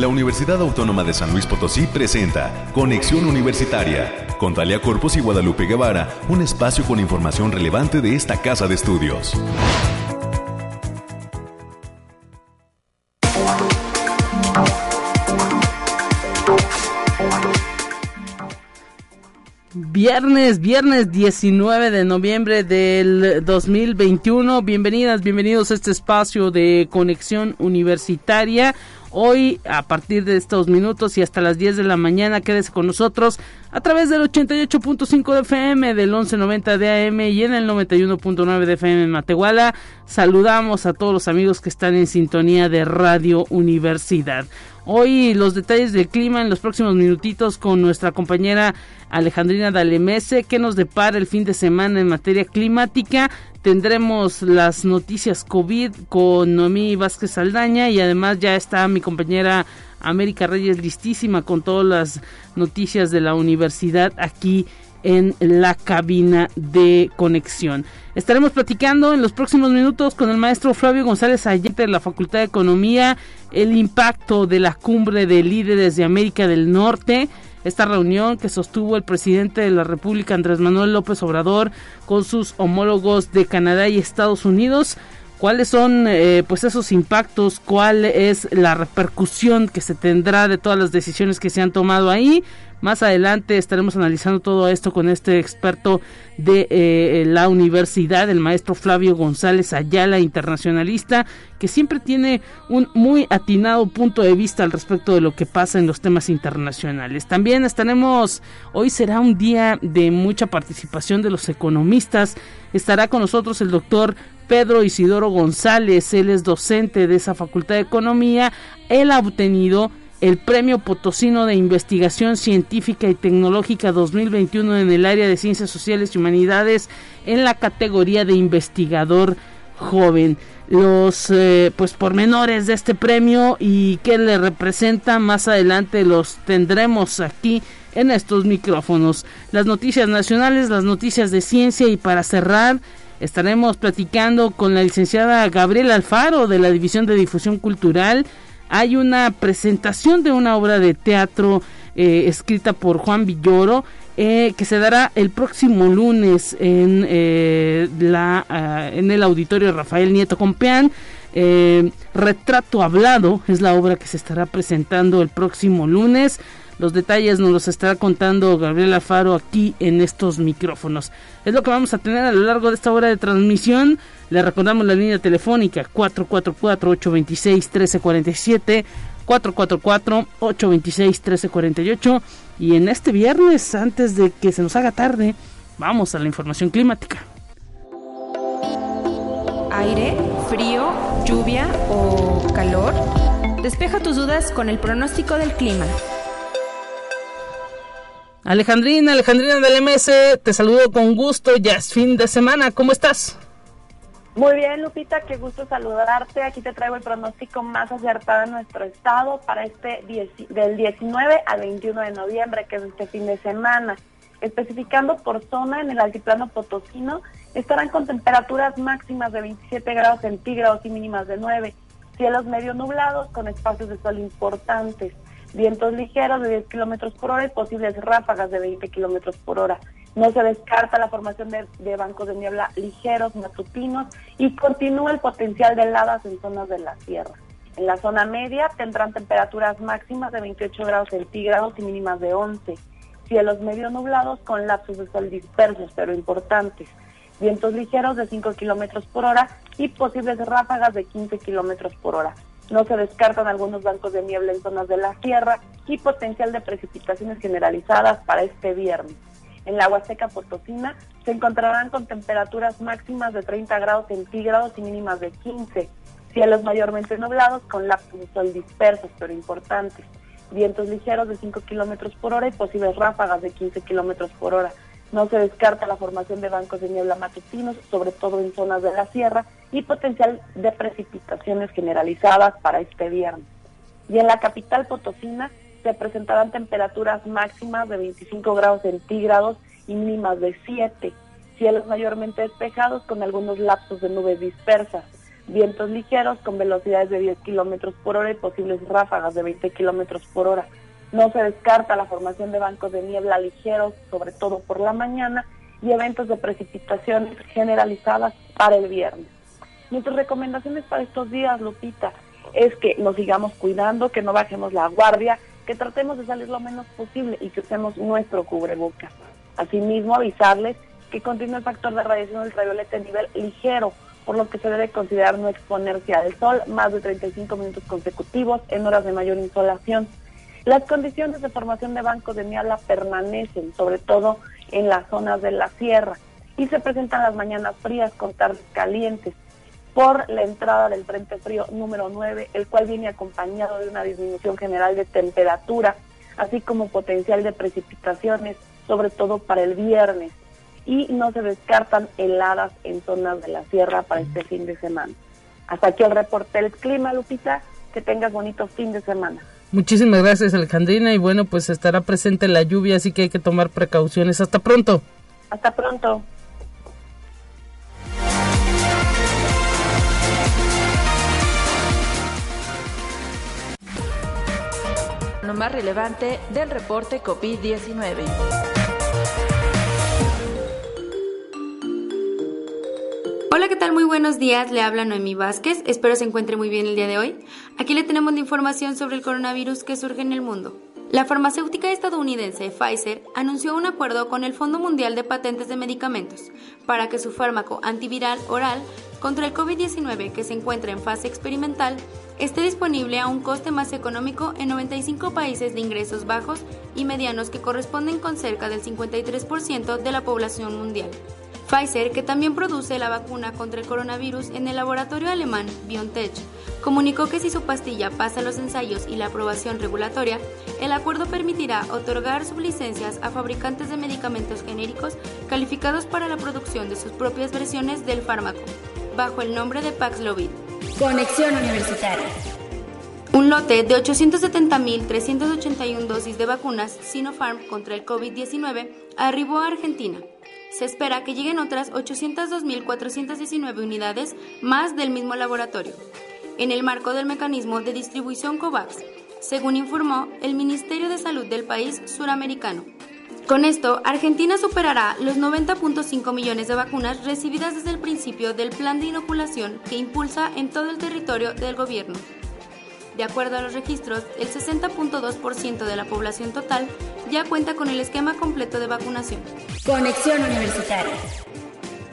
La Universidad Autónoma de San Luis Potosí presenta Conexión Universitaria con Talia Corpus y Guadalupe Guevara, un espacio con información relevante de esta casa de estudios. Viernes, viernes 19 de noviembre del 2021. Bienvenidas, bienvenidos a este espacio de conexión universitaria. Hoy, a partir de estos minutos y hasta las 10 de la mañana, quédese con nosotros a través del 88.5 de FM, del 1190 de AM y en el 91.9 de FM en Matehuala. Saludamos a todos los amigos que están en sintonía de Radio Universidad. Hoy los detalles del clima en los próximos minutitos con nuestra compañera Alejandrina Dalemese, que nos depara el fin de semana en materia climática. Tendremos las noticias COVID con Noemí Vázquez Saldaña y además ya está mi compañera América Reyes listísima con todas las noticias de la universidad aquí en la cabina de conexión. Estaremos platicando en los próximos minutos con el maestro Flavio González Ayete de la Facultad de Economía el impacto de la cumbre de líderes de América del Norte. Esta reunión que sostuvo el presidente de la República Andrés Manuel López Obrador con sus homólogos de Canadá y Estados Unidos cuáles son eh, pues esos impactos, cuál es la repercusión que se tendrá de todas las decisiones que se han tomado ahí. Más adelante estaremos analizando todo esto con este experto de eh, la universidad, el maestro Flavio González Ayala, internacionalista, que siempre tiene un muy atinado punto de vista al respecto de lo que pasa en los temas internacionales. También estaremos, hoy será un día de mucha participación de los economistas. Estará con nosotros el doctor Pedro Isidoro González, él es docente de esa Facultad de Economía. Él ha obtenido el Premio Potosino de Investigación Científica y Tecnológica 2021 en el área de Ciencias Sociales y Humanidades en la categoría de investigador joven. Los eh, pues pormenores de este premio y qué le representa más adelante los tendremos aquí en estos micrófonos. Las noticias nacionales, las noticias de ciencia y para cerrar estaremos platicando con la licenciada Gabriela Alfaro de la División de Difusión Cultural hay una presentación de una obra de teatro eh, escrita por Juan Villoro eh, que se dará el próximo lunes en, eh, la, ah, en el auditorio Rafael Nieto Compeán. Retrato Hablado es la obra que se estará presentando el próximo lunes. Los detalles nos los estará contando Gabriela Faro aquí en estos micrófonos. Es lo que vamos a tener a lo largo de esta hora de transmisión. Le recordamos la línea telefónica 444-826-1347, 444-826-1348. Y en este viernes, antes de que se nos haga tarde, vamos a la información climática. Aire, frío, lluvia o calor. Despeja tus dudas con el pronóstico del clima. Alejandrina, Alejandrina del MS, te saludo con gusto, ya es fin de semana, ¿cómo estás? Muy bien, Lupita, qué gusto saludarte. Aquí te traigo el pronóstico más acertado en nuestro estado para este del 19 al 21 de noviembre, que es este fin de semana. Especificando por zona en el altiplano potosino, estarán con temperaturas máximas de 27 grados centígrados y mínimas de 9, cielos medio nublados con espacios de sol importantes vientos ligeros de 10 kilómetros por hora y posibles ráfagas de 20 kilómetros por hora. No se descarta la formación de, bancos de niebla ligeros, matutinos y continúa el potencial de heladas en zonas de la sierra. En la zona media tendrán temperaturas máximas de 28 grados centígrados y mínimas de 11. Cielos medio nublados con lapsos de sol dispersos pero importantes. Vientos ligeros de 5 kilómetros por hora y posibles ráfagas de 15 kilómetros por hora. No se descartan algunos bancos de niebla en zonas de la sierra y potencial de precipitaciones generalizadas para este viernes. En la Huasteca Potosina se encontrarán con temperaturas máximas de 30 grados centígrados y mínimas de 15. Cielos mayormente nublados con lapsos sol dispersos pero importantes. Vientos ligeros de 5 kilómetros por hora y posibles ráfagas de 15 kilómetros por hora. No se descarta la formación de bancos de niebla matutinos, sobre todo en zonas de la sierra, y potencial de precipitaciones generalizadas para este viernes. Y en la capital potosina se presentarán temperaturas máximas de 25 grados centígrados y mínimas de 7, cielos mayormente despejados con algunos lapsos de nubes dispersas. vientos ligeros con velocidades de 10 kilómetros por hora y posibles ráfagas de 20 kilómetros por hora. No se descarta la formación de bancos de niebla ligeros, sobre todo por la mañana, y eventos de precipitaciones generalizadas para el viernes. Nuestras recomendaciones para estos días, Lupita, es que nos sigamos cuidando, que no bajemos la guardia, que tratemos de salir lo menos posible y que usemos nuestro cubrebocas. Asimismo, avisarles que continúa el factor de radiación ultravioleta a nivel ligero, por lo que se debe considerar no exponerse al sol más de 35 minutos consecutivos en horas de mayor insolación. Las condiciones de formación de bancos de niebla permanecen, sobre todo en las zonas de la sierra, y se presentan las mañanas frías con tardes calientes por la entrada del Frente Frío número 9, el cual viene acompañado de una disminución general de temperatura, así como potencial de precipitaciones, sobre todo para el viernes. Y no se descartan heladas en zonas de la sierra para este fin de semana. Hasta aquí el reporte del clima, Lupita. Que tengas bonito fin de semana. Muchísimas gracias, Alejandrina. Y bueno, pues estará presente la lluvia, así que hay que tomar precauciones. Hasta pronto. Hasta pronto. Lo más relevante del reporte COVID-19. Hola, ¿qué tal? Muy buenos días. Le habla Noemí Vázquez. Espero se encuentre muy bien el día de hoy. Aquí le tenemos la información sobre el coronavirus que surge en el mundo. La farmacéutica estadounidense Pfizer anunció un acuerdo con el Fondo Mundial de Patentes de Medicamentos para que su fármaco antiviral oral contra el COVID-19 que se encuentra en fase experimental esté disponible a un coste más económico en 95 países de ingresos bajos y medianos que corresponden con cerca del 53% de la población mundial. Pfizer, que también produce la vacuna contra el coronavirus en el laboratorio alemán BioNTech, comunicó que si su pastilla pasa los ensayos y la aprobación regulatoria, el acuerdo permitirá otorgar sublicencias a fabricantes de medicamentos genéricos calificados para la producción de sus propias versiones del fármaco, bajo el nombre de Paxlovid. Conexión Universitaria. Un lote de 870.381 dosis de vacunas Sinopharm contra el COVID-19 arribó a Argentina. Se espera que lleguen otras 802.419 unidades más del mismo laboratorio, en el marco del mecanismo de distribución COVAX, según informó el Ministerio de Salud del país suramericano. Con esto, Argentina superará los 90.5 millones de vacunas recibidas desde el principio del plan de inoculación que impulsa en todo el territorio del gobierno. De acuerdo a los registros, el 60.2% de la población total ya cuenta con el esquema completo de vacunación. Conexión Universitaria.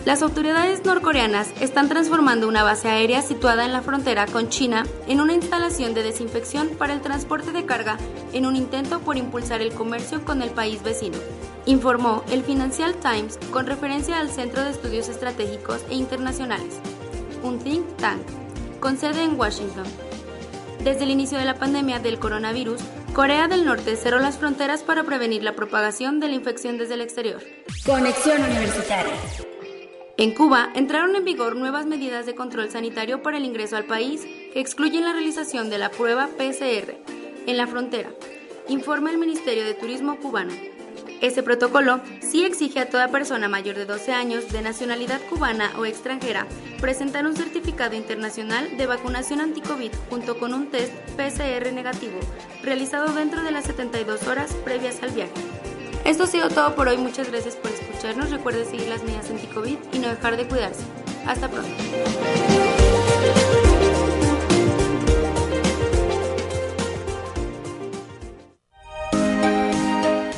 Las autoridades norcoreanas están transformando una base aérea situada en la frontera con China en una instalación de desinfección para el transporte de carga en un intento por impulsar el comercio con el país vecino, informó el Financial Times con referencia al Centro de Estudios Estratégicos e Internacionales, un think tank, con sede en Washington. Desde el inicio de la pandemia del coronavirus, Corea del Norte cerró las fronteras para prevenir la propagación de la infección desde el exterior. Conexión Universitaria. En Cuba entraron en vigor nuevas medidas de control sanitario para el ingreso al país que excluyen la realización de la prueba PCR en la frontera, informa el Ministerio de Turismo cubano. Este protocolo sí exige a toda persona mayor de 12 años de nacionalidad cubana o extranjera presentar un certificado internacional de vacunación anti-COVID junto con un test PCR negativo realizado dentro de las 72 horas previas al viaje. Esto ha sido todo por hoy, muchas gracias por escucharnos, recuerde seguir las medidas anti-COVID y no dejar de cuidarse. Hasta pronto.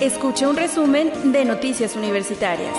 Escuche un resumen de Noticias Universitarias.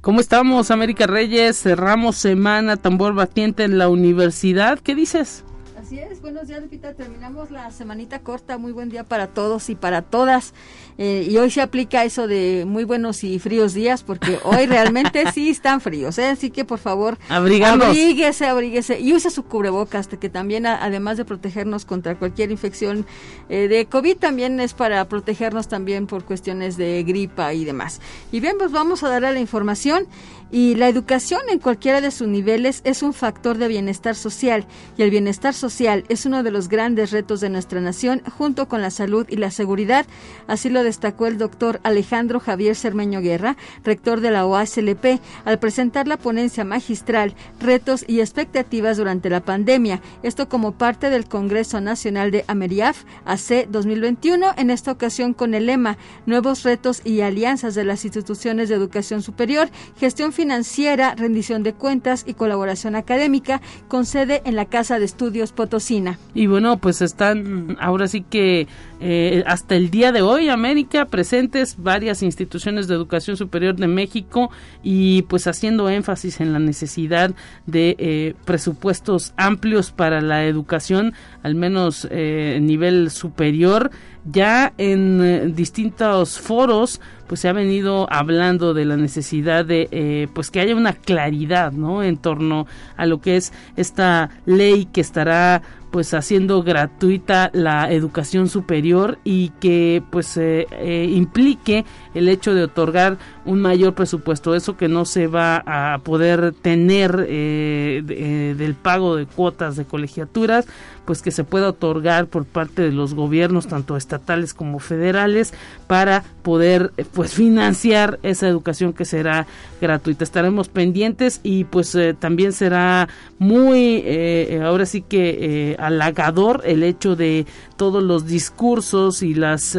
¿Cómo estamos, América Reyes? Cerramos semana tambor batiente en la universidad. ¿Qué dices? Así es, buenos días Lupita, terminamos la semanita corta, muy buen día para todos y para todas. Eh, y hoy se aplica eso de muy buenos y fríos días porque hoy realmente sí están fríos, ¿eh? así que por favor abríguese, abríguese y use su cubrebocas que también además de protegernos contra cualquier infección eh, de COVID también es para protegernos también por cuestiones de gripa y demás. Y bien, pues vamos a darle la información. Y la educación en cualquiera de sus niveles es un factor de bienestar social y el bienestar social es uno de los grandes retos de nuestra nación junto con la salud y la seguridad. Así lo destacó el doctor Alejandro Javier Cermeño Guerra, rector de la OASLP, al presentar la ponencia magistral Retos y expectativas durante la pandemia. Esto como parte del Congreso Nacional de Ameriaf AC 2021, en esta ocasión con el lema Nuevos retos y alianzas de las instituciones de educación superior, gestión financiera, rendición de cuentas y colaboración académica, con sede en la Casa de Estudios Potosina. Y bueno, pues están ahora sí que eh, hasta el día de hoy, América, presentes varias instituciones de educación superior de México y pues haciendo énfasis en la necesidad de eh, presupuestos amplios para la educación, al menos eh, nivel superior. Ya en eh, distintos foros pues se ha venido hablando de la necesidad de pues que haya una claridad no en torno a lo que es esta ley que estará pues haciendo gratuita la educación superior y que pues eh, implique el hecho de otorgar un mayor presupuesto eso que no se va a poder tener del pago de cuotas de colegiaturas pues que se pueda otorgar por parte de los gobiernos tanto estatales como federales para poder pues financiar esa educación que será gratuita. Estaremos pendientes y pues eh, también será muy eh, ahora sí que eh, halagador el hecho de todos los discursos y las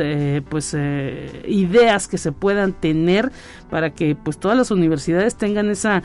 pues ideas que se puedan tener para que pues todas las universidades tengan esa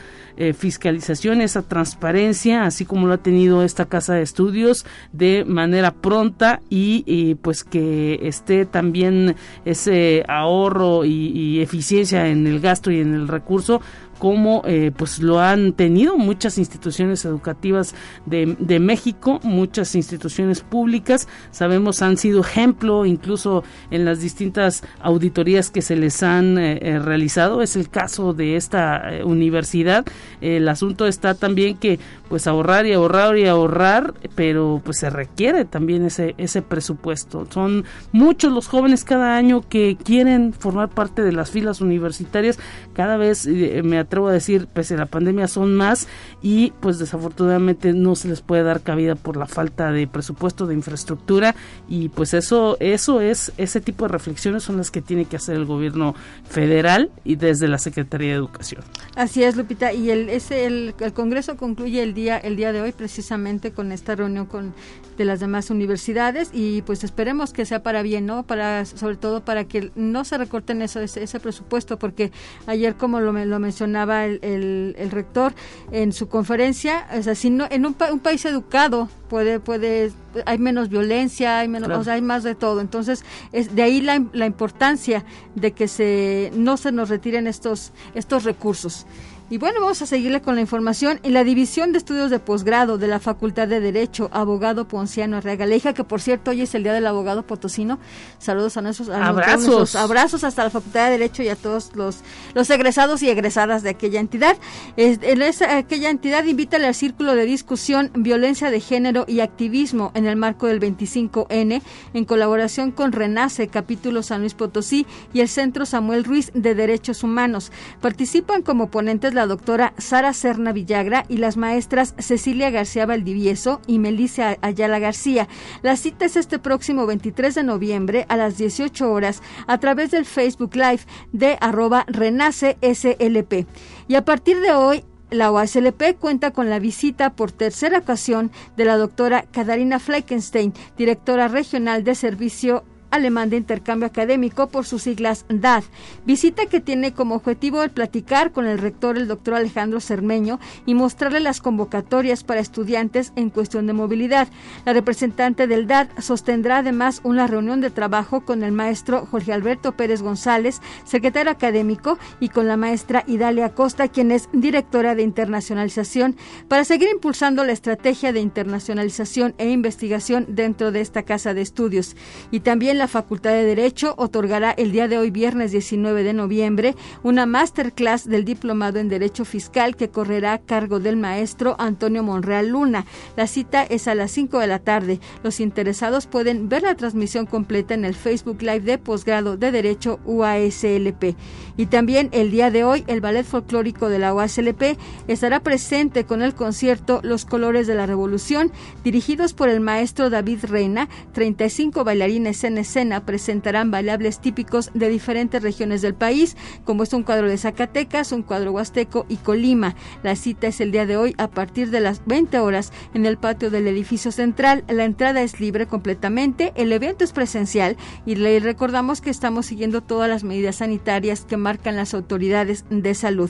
fiscalización esa transparencia así como lo ha tenido esta casa de estudios de manera pronta y, pues que esté también ese ahorro y, eficiencia en el gasto y en el recurso como eh, pues lo han tenido muchas instituciones educativas de, México, muchas instituciones públicas, sabemos han sido ejemplo incluso en las distintas auditorías que se les han eh, eh, realizado, es el caso de esta universidad, el asunto está también que pues ahorrar y ahorrar y ahorrar, pero pues se requiere también ese, ese presupuesto. Son muchos los jóvenes cada año que quieren formar parte de las filas universitarias, cada vez me atrevo a decir, pese a la pandemia son más y pues desafortunadamente no se les puede dar cabida por la falta de presupuesto, de infraestructura y pues eso, eso es, ese tipo de reflexiones son las que tiene que hacer el gobierno federal y desde la Secretaría de Educación. Así es, Lupita, y el, ese, el, el Congreso concluye el día el día de hoy precisamente con esta reunión con de las demás universidades y pues esperemos que sea para bien, ¿no? Para sobre todo para que no se recorten eso, ese, presupuesto porque ayer como lo, lo mencionaba el, el, rector en su conferencia, o sea, si no en un, país educado puede puede hay menos violencia, hay menos, o sea, hay más de todo. Entonces, es de ahí la, la importancia de que se no se nos retiren estos estos recursos. Y bueno, vamos a seguirle con la información. En la División de Estudios de Posgrado de la Facultad de Derecho, abogado Ponciano Arreagaleja, que por cierto hoy es el Día del Abogado Potosino. Saludos a nuestros abrazos. abrazos hasta la Facultad de Derecho y a todos los, los egresados y egresadas de aquella entidad. en esa, aquella entidad invita al Círculo de Discusión Violencia de Género y Activismo en el marco del 25N, en colaboración con Renace, capítulo San Luis Potosí y el Centro Samuel Ruiz de Derechos Humanos. Participan como ponentes la doctora Sara Serna Villagra y las maestras Cecilia García Valdivieso y Melissa Ayala García. La cita es este próximo 23 de noviembre a las 18 horas a través del Facebook Live de arroba Renace SLP. Y a partir de hoy, la OASLP cuenta con la visita por tercera ocasión de la doctora Katarina Fleckenstein, directora regional de servicio alemán de intercambio académico por sus siglas DAD. Visita que tiene como objetivo el platicar con el rector, el doctor Alejandro Cermeño, y mostrarle las convocatorias para estudiantes en cuestión de movilidad. La representante del DAD sostendrá además una reunión de trabajo con el maestro Jorge Alberto Pérez González, secretario académico, y con la maestra Idalia Costa, quien es directora de internacionalización, para seguir impulsando la estrategia de internacionalización e investigación dentro de esta casa de estudios. Y también la la Facultad de Derecho otorgará el día de hoy, viernes 19 de noviembre, una masterclass del Diplomado en Derecho Fiscal que correrá a cargo del maestro Antonio Monreal Luna. La cita es a las 5 de la tarde. Los interesados pueden ver la transmisión completa en el Facebook Live de Posgrado de Derecho UASLP. Y también el día de hoy, el Ballet Folclórico de la UASLP estará presente con el concierto Los Colores de la Revolución, dirigidos por el maestro David Reina. 35 bailarines en escena presentarán bailables típicos de diferentes regiones del país, como es un cuadro de Zacatecas, un cuadro huasteco y Colima. La cita es el día de hoy a partir de las 20 horas en el patio del edificio central. La entrada es libre completamente, el evento es presencial y le recordamos que estamos siguiendo todas las medidas sanitarias que marcan las autoridades de salud.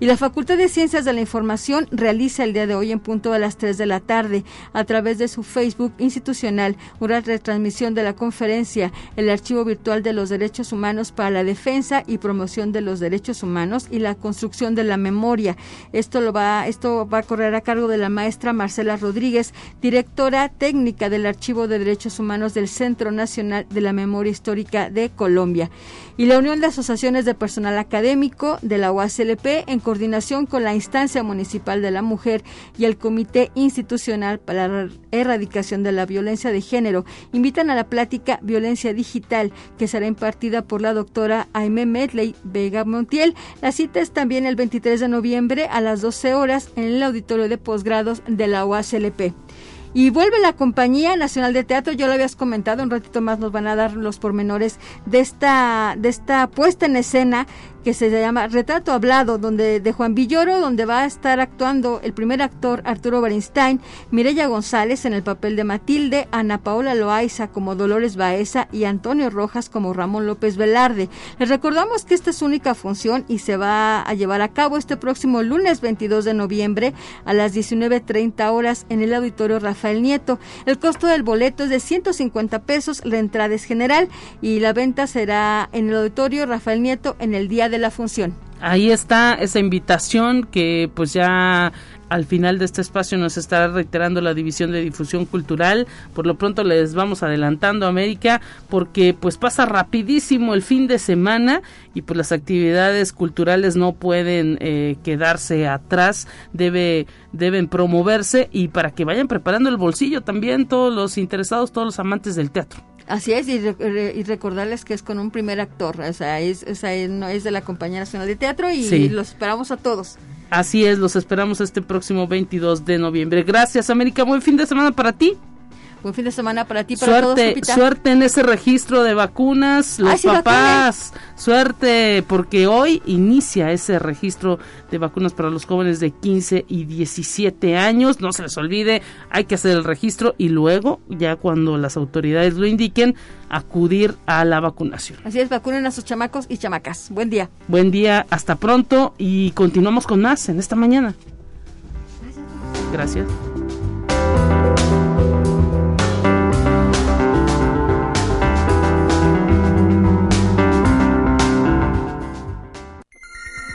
Y la Facultad de Ciencias de la Información realiza el día de hoy en punto de las 3 de la tarde a través de su Facebook institucional una retransmisión de la conferencia El Archivo Virtual de los Derechos Humanos para la Defensa y Promoción de los Derechos Humanos y la Construcción de la Memoria. Esto lo va esto va a correr a cargo de la maestra Marcela Rodríguez, directora técnica del Archivo de Derechos Humanos del Centro Nacional de la Memoria Histórica de Colombia y la Unión de Asociaciones de Personal Académico de la UASLP, en coordinación con la Instancia Municipal de la Mujer y el Comité Institucional para la Erradicación de la Violencia de Género, invitan a la plática Violencia Digital, que será impartida por la doctora Aime Medley Vega Montiel. La cita es también el 23 de noviembre a las 12 horas en el auditorio de posgrados de la UASLP. Y vuelve la Compañía Nacional de Teatro, yo lo habías comentado, un ratito más nos van a dar los pormenores de esta, de esta puesta en escena que se llama Retrato Hablado, donde de Juan Villoro, donde va a estar actuando el primer actor Arturo Barenstein, Mireya González en el papel de Matilde, Ana Paola Loaiza como Dolores Baeza y Antonio Rojas como Ramón López Velarde. Les recordamos que esta es su única función y se va a llevar a cabo este próximo lunes 22 de noviembre a las 19.30 horas en el Auditorio Rafael Nieto. El costo del boleto es de 150 pesos, la entrada es general y la venta será en el Auditorio Rafael Nieto en el día de la función. Ahí está esa invitación que pues ya al final de este espacio nos estará reiterando la División de Difusión Cultural. Por lo pronto les vamos adelantando América porque pues pasa rapidísimo el fin de semana y pues las actividades culturales no pueden eh, quedarse atrás, debe deben promoverse y para que vayan preparando el bolsillo también todos los interesados, todos los amantes del teatro. Así es, y, recordarles que es con un primer actor, o sea, es, no, es de la Compañía Nacional de Teatro y los esperamos a todos. Así es, los esperamos este próximo 22 de noviembre. Gracias, América. Buen fin de semana para ti. Buen fin de semana para ti, para suerte, todos. Suerte en ese registro de vacunas, los papás. Suerte, porque hoy inicia ese registro de vacunas para los jóvenes de 15 y 17 años. No se les olvide, hay que hacer el registro y luego, ya cuando las autoridades lo indiquen, acudir a la vacunación. Así es, vacunen a sus chamacos y chamacas. Buen día. Buen día, hasta pronto y continuamos con más en esta mañana. Gracias.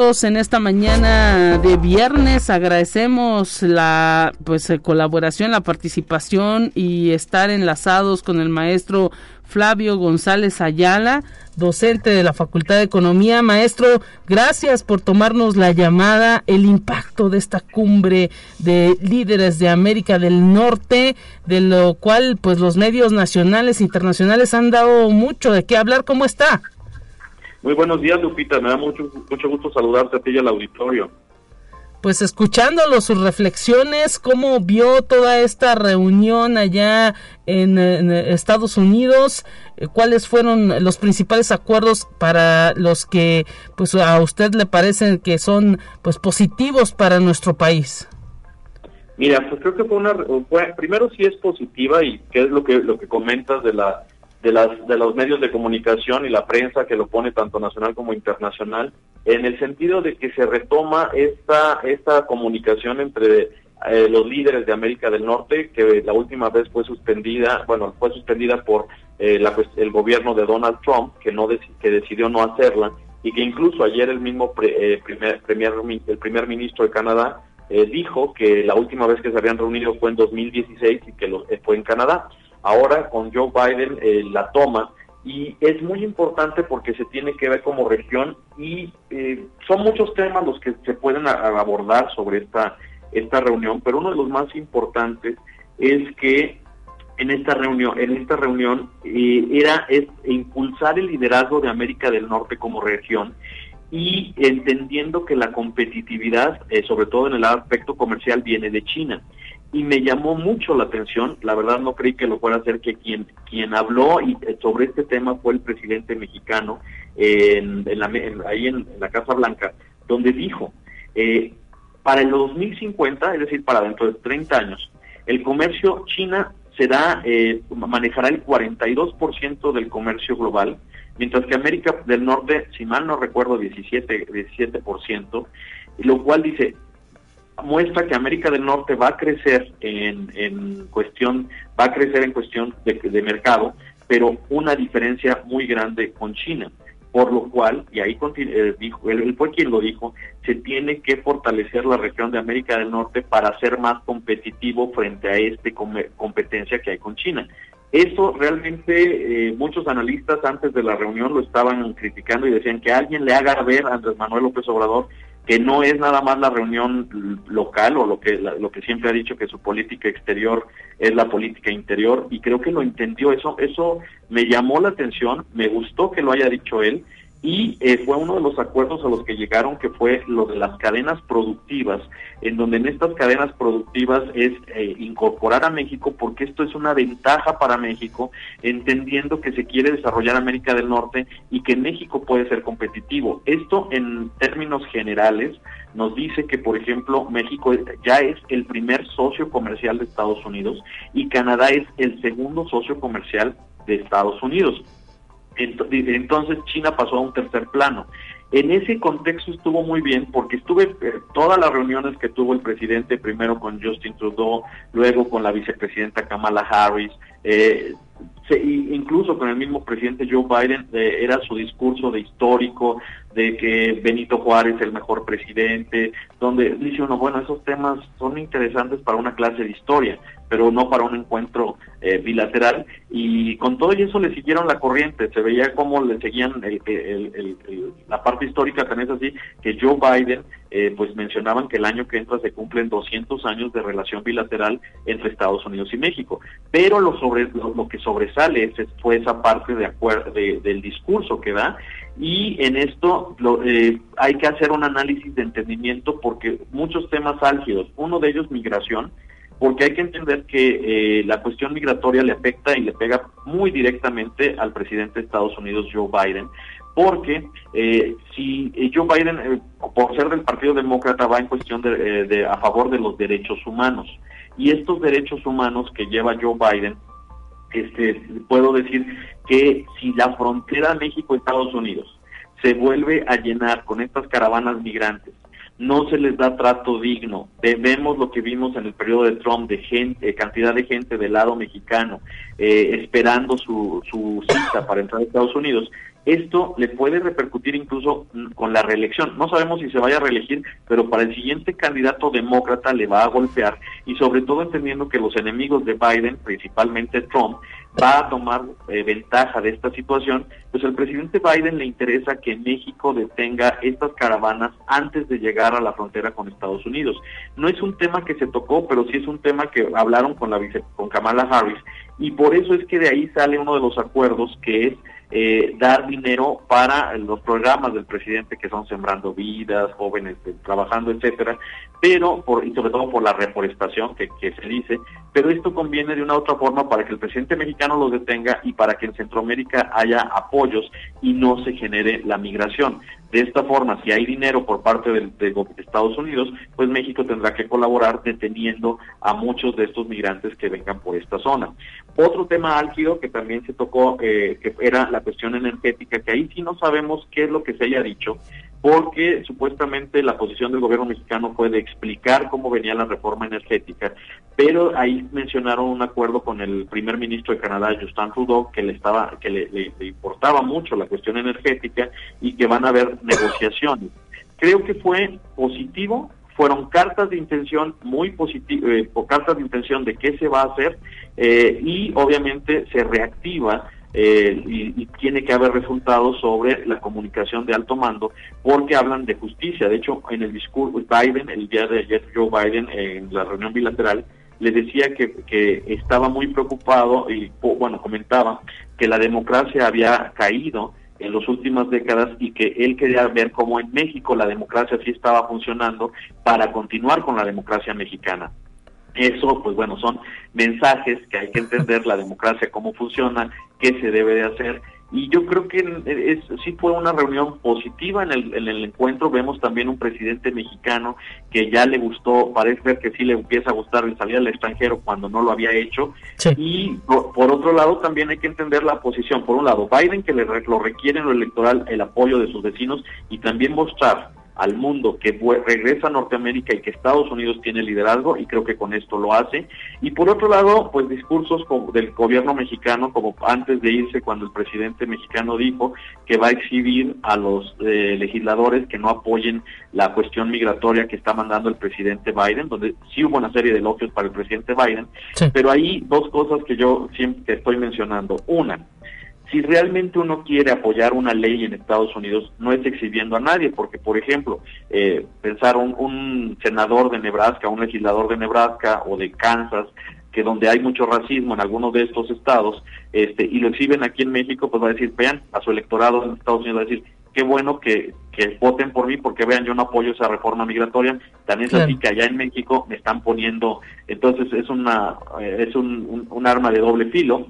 En esta mañana de viernes agradecemos la pues eh, colaboración, la participación y estar enlazados con el maestro Flavio González Ayala, docente de la Facultad de Economía. Maestro, gracias por tomarnos la llamada, el impacto de esta cumbre de líderes de América del Norte, de lo cual pues los medios nacionales e internacionales han dado mucho de qué hablar. ¿Cómo está? Muy buenos días, Lupita. Me da mucho, mucho gusto saludarte a ti y al auditorio pues escuchándolo sus reflexiones, cómo vio toda esta reunión allá en, Estados Unidos, eh, cuáles fueron los principales acuerdos para los que pues a usted le parecen que son pues positivos para nuestro país. Mira, pues creo que fue una primero sí es positiva y qué es lo que lo que comentas de la de, las, de los medios de comunicación y la prensa que lo pone tanto nacional como internacional, en el sentido de que se retoma esta, esta comunicación entre eh, los líderes de América del Norte, que la última vez fue suspendida, bueno, fue suspendida por eh, la, el gobierno de Donald Trump, que, no que decidió no hacerla, y que incluso ayer el mismo eh, primer, el primer ministro de Canadá eh, dijo que la última vez que se habían reunido fue en 2016 y que fue en Canadá. Ahora con Joe Biden la toma y es muy importante porque se tiene que ver como región y son muchos temas los que se pueden abordar sobre esta esta reunión, pero uno de los más importantes es que en esta reunión, en esta reunión eh, era es impulsar el liderazgo de América del Norte como región y entendiendo que la competitividad, eh, sobre todo en el aspecto comercial, viene de China. Y me llamó mucho la atención, la verdad no creí que lo fuera a hacer, que quien, quien habló y, eh, sobre este tema fue el presidente mexicano en, la, ahí en, la Casa Blanca, donde dijo, eh, para el 2050, es decir, para dentro de 30 años, el comercio China será eh, manejará el 42% del comercio global, mientras que América del Norte, si mal no recuerdo, 17 17%, lo cual dice muestra que América del Norte va a crecer en, en cuestión va a crecer en cuestión de, de mercado, pero una diferencia muy grande con China por lo cual, y ahí eh, dijo, él, fue quien lo dijo, se tiene que fortalecer la región de América del Norte para ser más competitivo frente a esta competencia que hay con China. Eso realmente eh, muchos analistas antes de la reunión lo estaban criticando y decían que alguien le haga ver a Andrés Manuel López Obrador que no es nada más la reunión local o lo que lo que siempre ha dicho que su política exterior es la política interior y creo que lo entendió. Eso eso me llamó la atención me gustó que lo haya dicho él y eh, fue uno de los acuerdos a los que llegaron que fue lo de las cadenas productivas, en donde en estas cadenas productivas es eh, incorporar a México porque esto es una ventaja para México, entendiendo que se quiere desarrollar América del Norte y que México puede ser competitivo. Esto en términos generales nos dice que, por ejemplo, México ya es el primer socio comercial de Estados Unidos y Canadá es el segundo socio comercial de Estados Unidos. Entonces China pasó a un tercer plano. En ese contexto estuvo muy bien porque estuve eh, todas las reuniones que tuvo el presidente, primero con Justin Trudeau, luego con la vicepresidenta Kamala Harris, eh, incluso con el mismo presidente Joe Biden, eh, era su discurso de histórico, de que Benito Juárez es el mejor presidente, donde dice uno, bueno, esos temas son interesantes para una clase de historia, pero no para un encuentro eh, bilateral. Y con todo eso le siguieron la corriente, se veía cómo le seguían la parte histórica, también es así, que Joe Biden, eh, pues mencionaban que el año que entra se cumplen 200 años de relación bilateral entre Estados Unidos y México. Pero lo, sobre, lo, que sobresale es, fue esa parte de, acuerdo, del discurso que da y en esto eh, hay que hacer un análisis de entendimiento porque muchos temas álgidos, uno de ellos migración, porque hay que entender que eh, la cuestión migratoria le afecta y le pega muy directamente al presidente de Estados Unidos, Joe Biden, porque eh, si Joe Biden, por ser del Partido Demócrata, va en cuestión de, a favor de los derechos humanos, y estos derechos humanos que lleva Joe Biden este, puedo decir que si la frontera México-Estados Unidos se vuelve a llenar con estas caravanas migrantes, no se les da trato digno. Vemos lo que vimos en el periodo de Trump de gente, cantidad de gente del lado mexicano eh, esperando su, su cita para entrar a Estados Unidos esto le puede repercutir incluso con la reelección. No sabemos si se vaya a reelegir, pero para el siguiente candidato demócrata le va a golpear y sobre todo entendiendo que los enemigos de Biden, principalmente Trump, va a tomar eh, ventaja de esta situación, pues al presidente Biden le interesa que México detenga estas caravanas antes de llegar a la frontera con Estados Unidos. No es un tema que se tocó, pero sí es un tema que hablaron con la vice, con Kamala Harris y por eso es que de ahí sale uno de los acuerdos que es eh, dar dinero para los programas del presidente que son sembrando vidas, jóvenes trabajando, etcétera, pero por, y sobre todo por la reforestación que, que se dice, pero esto conviene de una u otra forma para que el presidente mexicano los detenga y para que en Centroamérica haya apoyos y no se genere la migración. De esta forma, si hay dinero por parte de, Estados Unidos, pues México tendrá que colaborar deteniendo a muchos de estos migrantes que vengan por esta zona. Otro tema álgido que también se tocó, eh, que era la cuestión energética, que ahí sí no sabemos qué es lo que se haya dicho, porque supuestamente la posición del gobierno mexicano fue de explicar cómo venía la reforma energética, pero ahí mencionaron un acuerdo con el primer ministro de Canadá, Justin Trudeau, que le estaba, que le, importaba mucho la cuestión energética y que van a haber negociaciones. Creo que fue positivo fueron cartas de intención muy positivas, eh, cartas de intención de qué se va a hacer eh, y obviamente se reactiva eh, y, tiene que haber resultados sobre la comunicación de alto mando porque hablan de justicia. De hecho, en el discurso Biden, el día de ayer Joe Biden en la reunión bilateral, le decía que, que estaba muy preocupado y bueno, comentaba que la democracia había caído en las últimas décadas y que él quería ver cómo en México la democracia sí estaba funcionando para continuar con la democracia mexicana. Eso, pues bueno, son mensajes que hay que entender la democracia, cómo funciona, qué se debe de hacer y yo creo que es, sí fue una reunión positiva en el, en el encuentro. Vemos también un presidente mexicano que ya le gustó, parece ver que sí le empieza a gustar el salir al extranjero cuando no lo había hecho. Y por, otro lado también hay que entender la posición. Por un lado, Biden que le, lo requiere en lo electoral el apoyo de sus vecinos y también mostrar al mundo que regresa a Norteamérica y que Estados Unidos tiene liderazgo y creo que con esto lo hace. Y por otro lado, pues discursos del gobierno mexicano, como antes de irse cuando el presidente mexicano dijo que va a exhibir a los eh, legisladores que no apoyen la cuestión migratoria que está mandando el presidente Biden, donde sí hubo una serie de elogios para el presidente Biden, pero hay dos cosas que yo siempre estoy mencionando. Una, si realmente uno quiere apoyar una ley en Estados Unidos, no es exhibiendo a nadie, porque, por ejemplo, eh, pensar un, senador de Nebraska, un legislador de Nebraska o de Kansas, que donde hay mucho racismo en algunos de estos estados, este, y lo exhiben aquí en México, pues va a decir, vean, a su electorado en Estados Unidos va a decir, qué bueno que, que voten por mí porque vean, yo no apoyo esa reforma migratoria, también es así que allá en México me están poniendo, entonces es una, eh, es un, un arma de doble filo,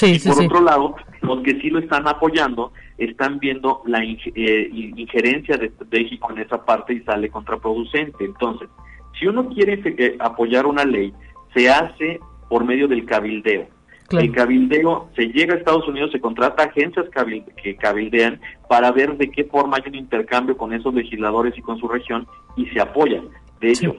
y por otro lado, los que sí lo están apoyando están viendo la eh, injerencia de México en esa parte y sale contraproducente. Entonces, si uno quiere eh, apoyar una ley, se hace por medio del cabildeo. El cabildeo se llega a Estados Unidos, se contrata agencias que cabildean para ver de qué forma hay un intercambio con esos legisladores y con su región y se apoyan. De hecho,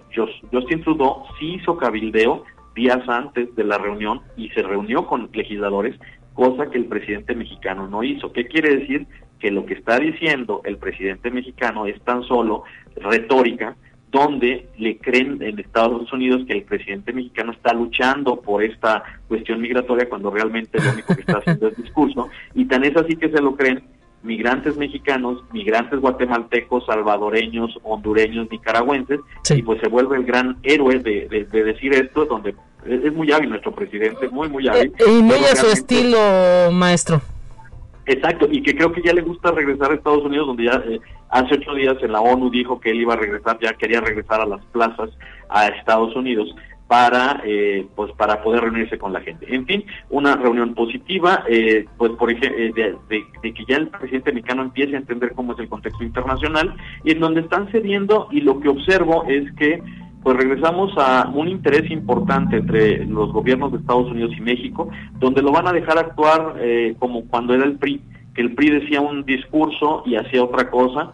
Justin Trudeau sí hizo cabildeo días antes de la reunión y se reunió con legisladores, cosa que el presidente mexicano no hizo. ¿Qué quiere decir? Que lo que está diciendo el presidente mexicano es tan solo retórica, donde le creen en Estados Unidos que el presidente mexicano está luchando por esta cuestión migratoria cuando realmente lo único que está haciendo es discurso, y tan es así que se lo creen migrantes mexicanos, migrantes guatemaltecos, salvadoreños, hondureños, nicaragüenses, y pues se vuelve el gran héroe de, de, decir esto, donde es, muy hábil nuestro presidente, muy, muy hábil. Eh, y muy a su estilo, maestro. Exacto, y que creo que ya le gusta regresar a Estados Unidos, donde ya eh, hace ocho días en la ONU dijo que él iba a regresar, ya quería regresar a las plazas a Estados Unidos para eh, pues para poder reunirse con la gente. En fin, una reunión positiva, eh, pues por ejemplo, eh, de, que ya el presidente mexicano empiece a entender cómo es el contexto internacional y en donde están cediendo y lo que observo es que pues regresamos a un interés importante entre los gobiernos de Estados Unidos y México, donde lo van a dejar actuar como cuando era el PRI, que el PRI decía un discurso y hacía otra cosa,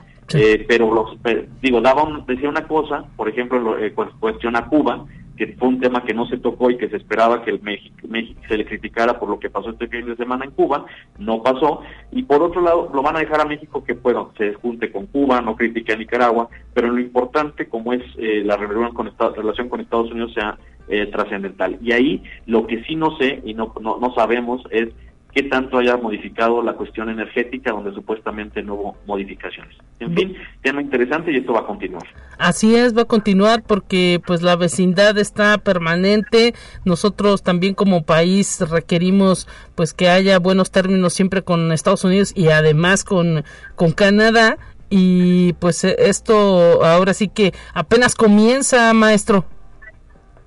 pero los, digo, daba decía una cosa, por ejemplo, cuestión a Cuba, que fue un tema que no se tocó y que se esperaba que el México, se le criticara por lo que pasó este fin de semana en Cuba, no pasó, y por otro lado lo van a dejar a México que bueno, se junte con Cuba, no critique a Nicaragua, pero lo importante como es eh, la relación con, relación con Estados Unidos sea eh, trascendental. Y ahí lo que sí no sé y no, no, no sabemos es qué tanto haya modificado la cuestión energética donde supuestamente no hubo modificaciones. En fin, tema interesante y esto va a continuar. Así es, va a continuar porque pues la vecindad está permanente. Nosotros también como país requerimos pues que haya buenos términos siempre con Estados Unidos y además con con Canadá y pues esto ahora sí que apenas comienza, maestro.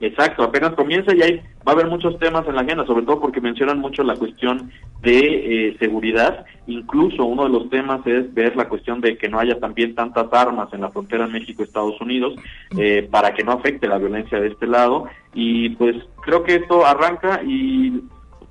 Exacto, apenas comienza y ahí va a haber muchos temas en la agenda, sobre todo porque mencionan mucho la cuestión de eh, seguridad. Incluso uno de los temas es ver la cuestión de que no haya también tantas armas en la frontera México-Estados Unidos eh, para que no afecte la violencia de este lado. Y pues creo que esto arranca y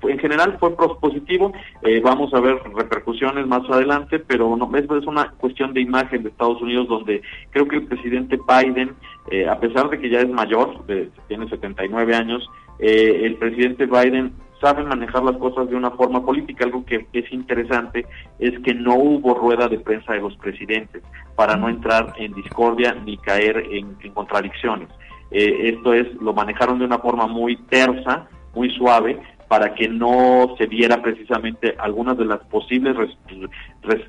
en general fue positivo. Eh, vamos a ver repercusiones más adelante, pero no, es, es una cuestión de imagen de Estados Unidos donde creo que el presidente Biden, eh, a pesar de que ya es mayor, de, tiene 79 años, eh, el presidente Biden saben manejar las cosas de una forma política. Algo que es interesante es que no hubo rueda de prensa de los presidentes para no entrar en discordia ni caer en, contradicciones. Eh, esto es, lo manejaron de una forma muy tersa, muy suave, para que no se viera precisamente algunas de las posibles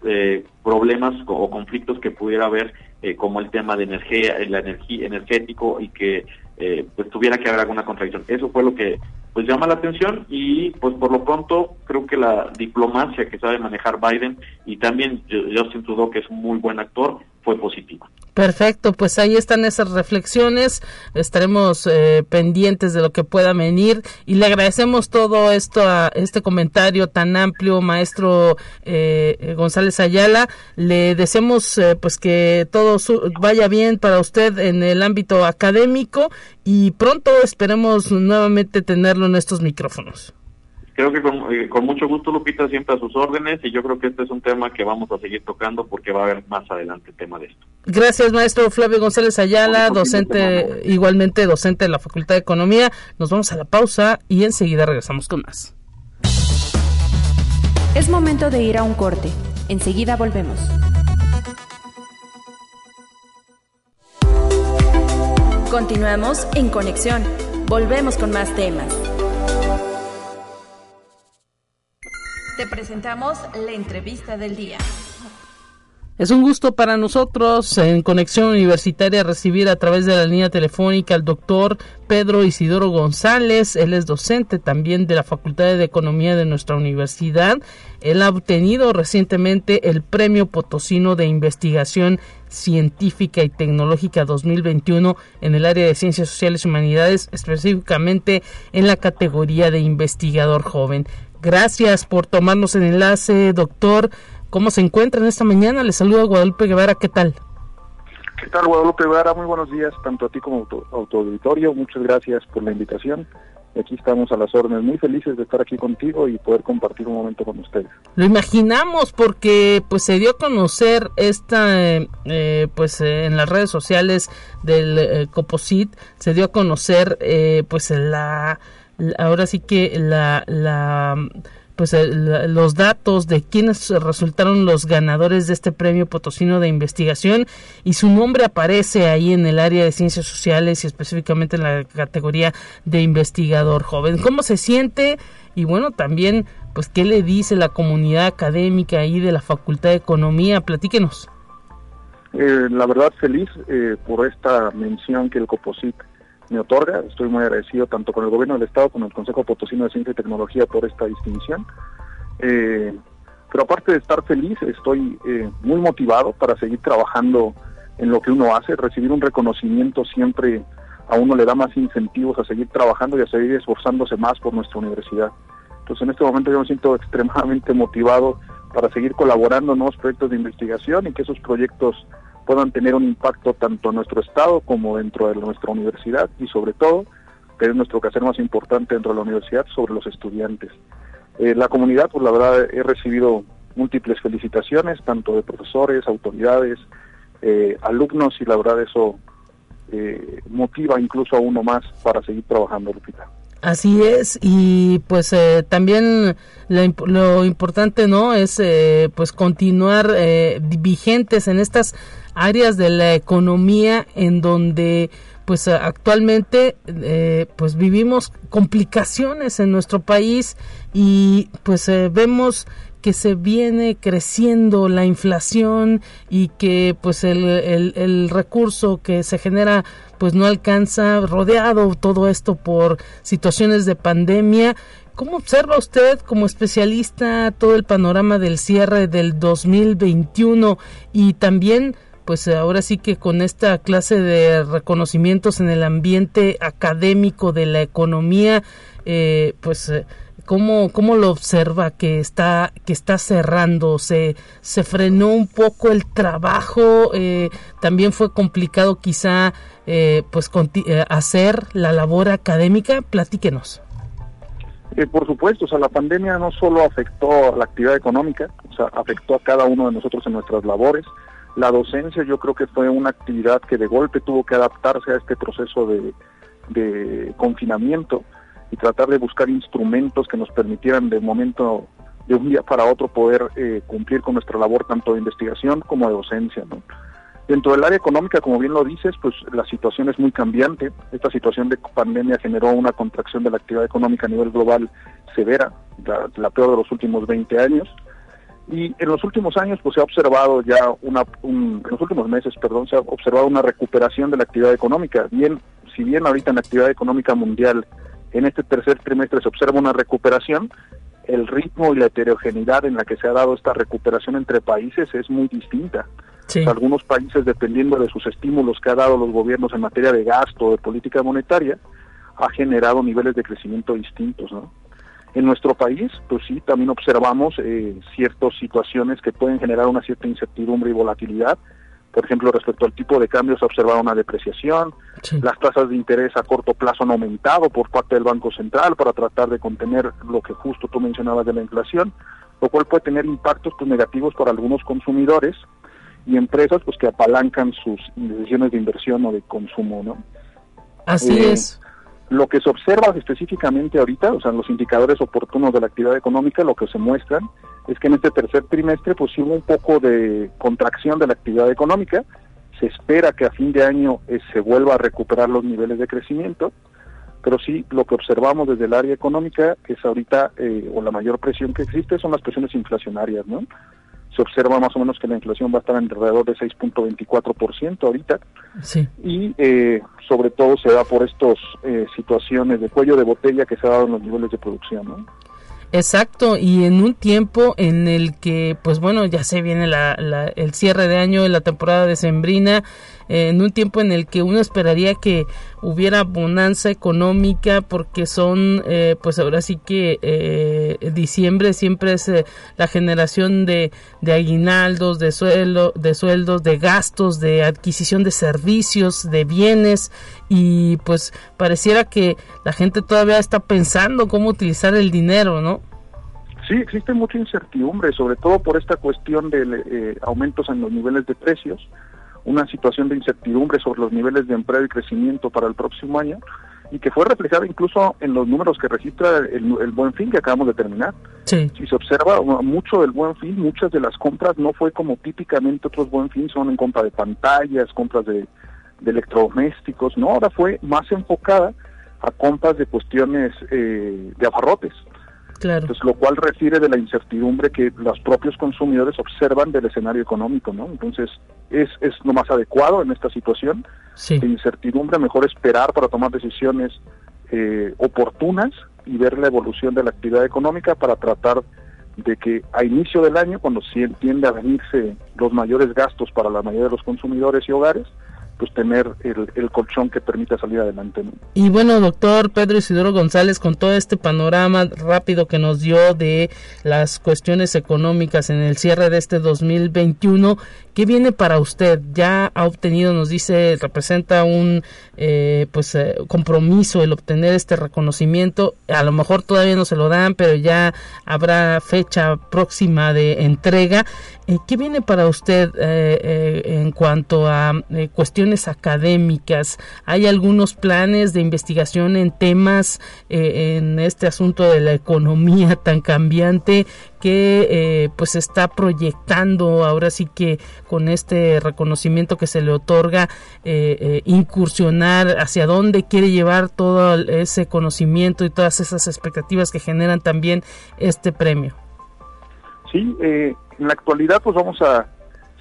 eh, problemas o conflictos que pudiera haber, eh, como el tema de energía, la energía energético y que eh, pues tuviera que haber alguna contradicción. Eso fue lo que pues llama la atención y pues por lo pronto creo que la diplomacia que sabe manejar Biden y también Justin Trudeau que es un muy buen actor fue positiva. Perfecto, pues ahí están esas reflexiones. Estaremos eh, pendientes de lo que pueda venir y le agradecemos todo esto a este comentario tan amplio, maestro eh, González Ayala. Le deseamos eh, pues que todo vaya bien para usted en el ámbito académico y pronto esperemos nuevamente tenerlo en estos micrófonos. Creo que eh, con, mucho gusto, Lupita, siempre a sus órdenes y yo creo que este es un tema que vamos a seguir tocando porque va a haber más adelante el tema de esto. Gracias, maestro Flavio González Ayala, docente, igualmente docente de la Facultad de Economía. Nos vamos a la pausa y enseguida regresamos con más. Es momento de ir a un corte. Enseguida volvemos. Continuamos en conexión. Volvemos con más temas. Te presentamos la entrevista del día. Es un gusto para nosotros en Conexión Universitaria recibir a través de la línea telefónica al doctor Pedro Isidoro González. Él es docente también de la Facultad de Economía de nuestra universidad. Él ha obtenido recientemente el Premio Potosino de Investigación Científica y Tecnológica 2021 en el área de Ciencias Sociales y Humanidades, específicamente en la categoría de investigador joven. Gracias por tomarnos el enlace, doctor. ¿Cómo se encuentran esta mañana? Le saluda Guadalupe Guevara, ¿qué tal? ¿Qué tal, Guadalupe Guevara? Muy buenos días, tanto a ti como a tu auditorio. Muchas gracias por la invitación. Aquí estamos a las órdenes, muy felices de estar aquí contigo y poder compartir un momento con ustedes. Lo imaginamos porque pues se dio a conocer esta, eh, pues eh, en las redes sociales del eh, Coposit, se dio a conocer pues la ahora sí que la, la pues los datos de quienes resultaron los ganadores de este premio potosino de investigación y su nombre aparece ahí en el área de ciencias sociales y específicamente en la categoría de investigador joven. ¿Cómo se siente? Y bueno, también pues qué le dice la comunidad académica ahí de la Facultad de Economía, platíquenos. Eh, la verdad feliz eh, por esta mención que el COPOSIT me otorga. Estoy muy agradecido tanto con el gobierno del Estado como el Consejo Potosino de Ciencia y Tecnología por esta distinción. Eh, pero aparte de estar feliz, estoy eh, muy motivado para seguir trabajando en lo que uno hace. Recibir un reconocimiento siempre a uno le da más incentivos a seguir trabajando y a seguir esforzándose más por nuestra universidad. Entonces en este momento yo me siento extremadamente motivado para seguir colaborando en nuevos proyectos de investigación y que esos proyectos puedan tener un impacto tanto en nuestro estado como dentro de nuestra universidad y sobre todo, que es nuestro quehacer más importante dentro de la universidad, sobre los estudiantes. Eh, la comunidad, pues la verdad, he recibido múltiples felicitaciones, tanto de profesores, autoridades, eh, alumnos, y la verdad eso eh, motiva incluso a uno más para seguir trabajando, Lupita. Así es, y pues eh, también lo, importante, ¿no? Es eh, pues continuar eh, vigentes en estas áreas de la economía en donde pues actualmente pues vivimos complicaciones en nuestro país y pues vemos que se viene creciendo la inflación y que pues el, el, recurso que se genera pues no alcanza, rodeado todo esto por situaciones de pandemia. ¿Cómo observa usted como especialista todo el panorama del cierre del 2021 y también pues ahora sí que con esta clase de reconocimientos en el ambiente académico de la economía, eh, pues ¿Cómo, ¿Cómo lo observa que está, que está cerrando? ¿Se, se frenó un poco el trabajo? Eh, ¿También fue complicado quizá eh, pues eh, hacer la labor académica? Platíquenos. por supuesto, o sea, la pandemia no solo afectó a la actividad económica, o sea, afectó a cada uno de nosotros en nuestras labores. La docencia yo creo que fue una actividad que de golpe tuvo que adaptarse a este proceso de, de confinamiento y tratar de buscar instrumentos que nos permitieran de momento, de un día para otro, poder eh, cumplir con nuestra labor tanto de investigación como de docencia. Dentro del área económica, como bien lo dices, pues la situación es muy cambiante. Esta situación de pandemia generó una contracción de la actividad económica a nivel global severa, la, peor de los últimos 20 años. Y en los últimos años, pues se ha observado ya una, en los últimos meses, perdón, se ha observado una recuperación de la actividad económica. Bien, si bien ahorita en la actividad económica mundial, en este tercer trimestre se observa una recuperación, el ritmo y la heterogeneidad en la que se ha dado esta recuperación entre países es muy distinta. Algunos países, dependiendo de sus estímulos que ha dado los gobiernos en materia de gasto de política monetaria, ha generado niveles de crecimiento distintos. ¿no? En nuestro país, pues sí, también observamos eh, ciertas situaciones que pueden generar una cierta incertidumbre y volatilidad. Por ejemplo, respecto al tipo de cambio se ha observado una depreciación, las tasas de interés a corto plazo han aumentado por parte del Banco Central para tratar de contener lo que justo tú mencionabas de la inflación, lo cual puede tener impactos pues, negativos para algunos consumidores y empresas pues que apalancan sus decisiones de inversión o de consumo, ¿no? Así eh, es. Lo que se observa específicamente ahorita, o sea, los indicadores oportunos de la actividad económica, lo que se muestran es que en este tercer trimestre pues hubo un poco de contracción de la actividad económica, se espera que a fin de año eh, se vuelva a recuperar los niveles de crecimiento, pero sí lo que observamos desde el área económica es ahorita, eh, o la mayor presión que existe son las presiones inflacionarias, ¿no? Se observa más o menos que la inflación va a estar alrededor de 6.24% ahorita. Sí. Y eh, sobre todo se da por estas eh, situaciones de cuello de botella que se ha dado en los niveles de producción. ¿no? Exacto, y en un tiempo en el que, pues bueno, ya se viene la, el cierre de año, la temporada decembrina, en un tiempo en el que uno esperaría que hubiera bonanza económica, porque son, eh, pues ahora sí que eh, diciembre siempre es la generación de, de aguinaldos, de, suelo, de sueldos, de gastos, de adquisición de servicios, de bienes, y pues pareciera que la gente todavía está pensando cómo utilizar el dinero, ¿no? Sí, existe mucha incertidumbre, sobre todo por esta cuestión de eh, aumentos en los niveles de precios, una situación de incertidumbre sobre los niveles de empleo y crecimiento para el próximo año y que fue reflejada incluso en los números que registra el, buen fin que acabamos de terminar. Si se observa mucho del buen fin, muchas de las compras no fue como típicamente otros buen fin son en compra de pantallas, compras de de electrodomésticos, no, ahora fue más enfocada a compras de cuestiones eh, de abarrotes. Claro. Lo cual refiere de la incertidumbre que los propios consumidores observan del escenario económico, ¿no? Entonces, es, es lo más adecuado en esta situación. Sí. De incertidumbre, mejor esperar para tomar decisiones eh, oportunas y ver la evolución de la actividad económica para tratar de que a inicio del año, cuando sí tiende a venirse los mayores gastos para la mayoría de los consumidores y hogares, pues tener el, colchón que permita salir adelante. Y bueno, doctor Pedro Isidoro González, con todo este panorama rápido que nos dio de las cuestiones económicas en el cierre de este 2021, ¿qué viene para usted? Ya ha obtenido, nos dice, representa un eh, pues eh, compromiso el obtener este reconocimiento. A lo mejor todavía no se lo dan, pero ya habrá fecha próxima de entrega. Eh, ¿Qué viene para usted en cuanto a cuestiones académicas? ¿Hay algunos planes de investigación en temas eh, en este asunto de la economía tan cambiante que eh, pues está proyectando ahora sí que con este reconocimiento que se le otorga eh, incursionar hacia dónde quiere llevar todo ese conocimiento y todas esas expectativas que generan también este premio? Sí, en la actualidad pues vamos a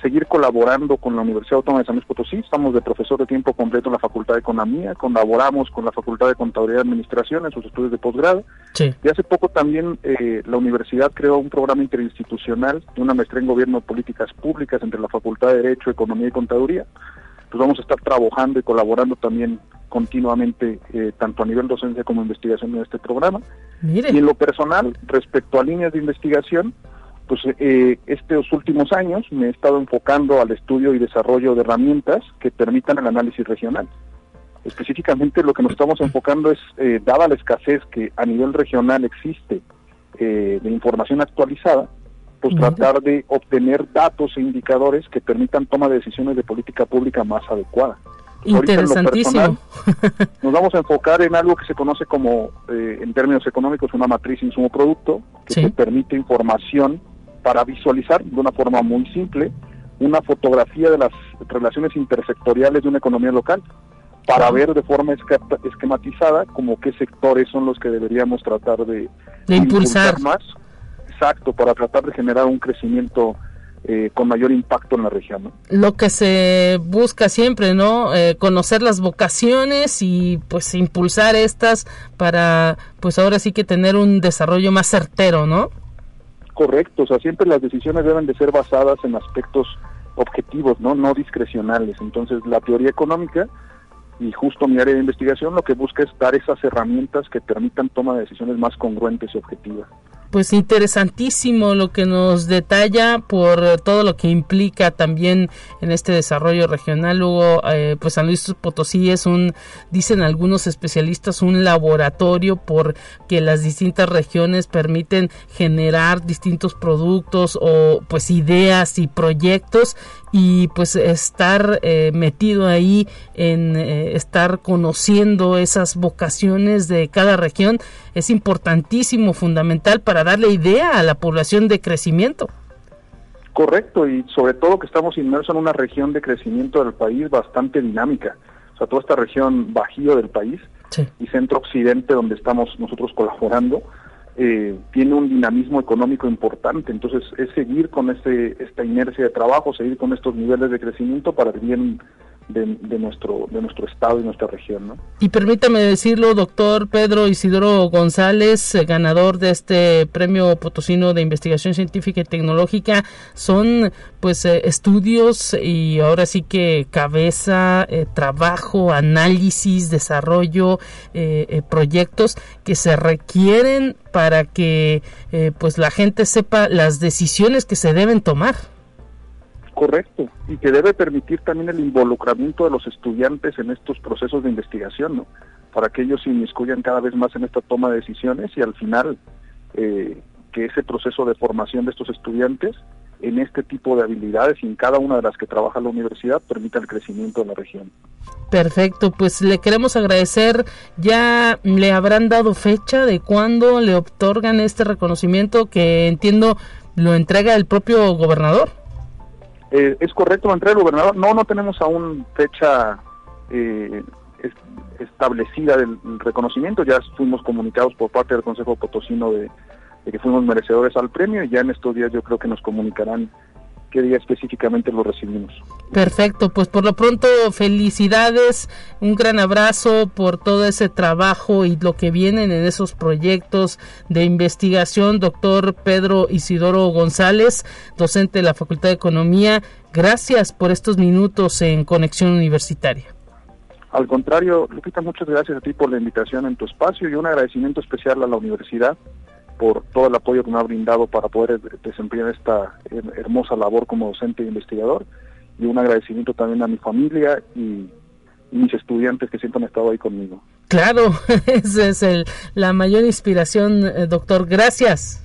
seguir colaborando con la Universidad Autónoma de San Luis Potosí. Estamos de profesor de tiempo completo en la Facultad de Economía, colaboramos con la Facultad de Contaduría y Administración en sus estudios de posgrado. Y hace poco también eh, la universidad creó un programa interinstitucional de una maestría en Gobierno de Políticas Públicas entre la Facultad de Derecho, Economía y Contaduría. Pues vamos a estar trabajando y colaborando también continuamente, eh, tanto a nivel docencia como investigación en este programa. Y en lo personal, respecto a líneas de investigación, pues eh, estos últimos años me he estado enfocando al estudio y desarrollo de herramientas que permitan el análisis regional. Específicamente lo que nos estamos enfocando es, eh, dada la escasez que a nivel regional existe eh, de información actualizada, pues tratar de obtener datos e indicadores que permitan toma de decisiones de política pública más adecuada. Interesantísimo. nos vamos a enfocar en algo que se conoce como, eh, en términos económicos, una matriz insumo-producto, que te permite información para visualizar de una forma muy simple una fotografía de las relaciones intersectoriales de una economía local para ver de forma esquematizada como qué sectores son los que deberíamos tratar de, impulsar. más. Exacto, para tratar de generar un crecimiento eh, con mayor impacto en la región. Lo que se busca siempre, ¿no? Eh, conocer las vocaciones y pues impulsar estas para pues ahora sí que tener un desarrollo más certero, ¿no? Correcto, o sea, siempre las decisiones deben de ser basadas en aspectos objetivos, ¿no? No discrecionales. Entonces, la teoría económica y justo mi área de investigación lo que busca es dar esas herramientas que permitan toma de decisiones más congruentes y objetivas pues interesantísimo lo que nos detalla por todo lo que implica también en este desarrollo regional. Luego, eh, pues San Luis Potosí es un, dicen algunos especialistas, un laboratorio porque las distintas regiones permiten generar distintos productos o pues ideas y proyectos y pues estar eh, metido ahí en eh, estar conociendo esas vocaciones de cada región es importantísimo, fundamental para darle idea a la población de crecimiento. Correcto, y sobre todo que estamos inmersos en una región de crecimiento del país bastante dinámica. O sea, toda esta región bajío del país y centro-occidente donde estamos nosotros colaborando, eh, tiene un dinamismo económico importante. Entonces, es seguir con este, esta inercia de trabajo, seguir con estos niveles de crecimiento para el bien de, nuestro, de nuestro estado y nuestra región. ¿no? Y permítame decirlo, doctor Pedro Isidoro González, eh, ganador de este premio Potosino de Investigación Científica y Tecnológica, son pues eh, estudios y ahora sí que cabeza, eh, trabajo, análisis, desarrollo, proyectos que se requieren para que pues la gente sepa las decisiones que se deben tomar. Correcto, y que debe permitir también el involucramiento de los estudiantes en estos procesos de investigación, ¿no? Para que ellos se inmiscuyan cada vez más en esta toma de decisiones y al final eh, que ese proceso de formación de estos estudiantes en este tipo de habilidades y en cada una de las que trabaja la universidad permita el crecimiento de la región. Perfecto, pues le queremos agradecer. Ya le habrán dado fecha de cuándo le otorgan este reconocimiento que entiendo lo entrega el propio gobernador. Eh, es correcto, el gobernador. No, no tenemos aún fecha eh, establecida del reconocimiento. Ya fuimos comunicados por parte del Consejo Potosino de, de, que fuimos merecedores al premio y ya en estos días yo creo que nos comunicarán qué día específicamente lo recibimos. Perfecto, pues por lo pronto felicidades, un gran abrazo por todo ese trabajo y lo que vienen en esos proyectos de investigación, doctor Pedro Isidoro González, docente de la Facultad de Economía. Gracias por estos minutos en Conexión Universitaria. Al contrario, Lupita, muchas gracias a ti por la invitación en tu espacio y un agradecimiento especial a la universidad por todo el apoyo que me ha brindado para poder desempeñar esta hermosa labor como docente e investigador y un agradecimiento también a mi familia y, mis estudiantes que siempre han estado ahí conmigo. Claro, esa es el, la mayor inspiración, eh, doctor. Gracias.